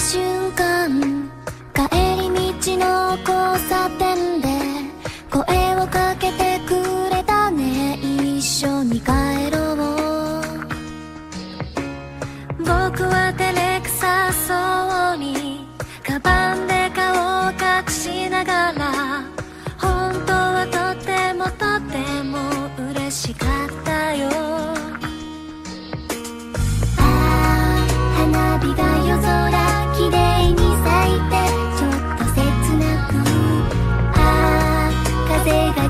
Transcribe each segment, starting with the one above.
瞬間帰り道の交差点で声をかけてくれたね。一緒に帰ろう。僕は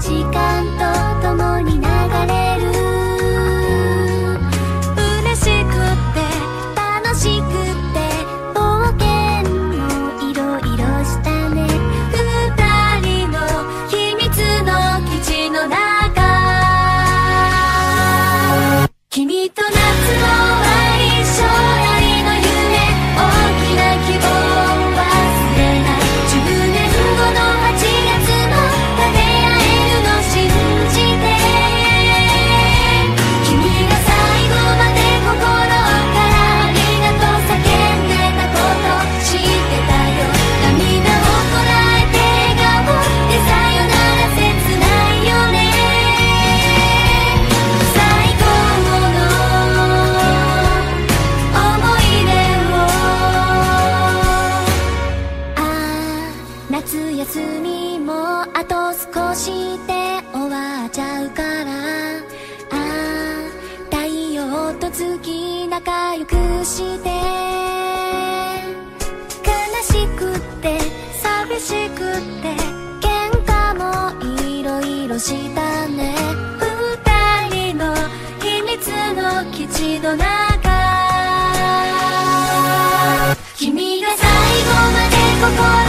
時間と休みもあと少しで終わっちゃうから。ああ太陽と月仲良くして。悲しくって寂しくって。喧嘩もいろいろしたね。二人の秘密の基地の中。君が最後までここ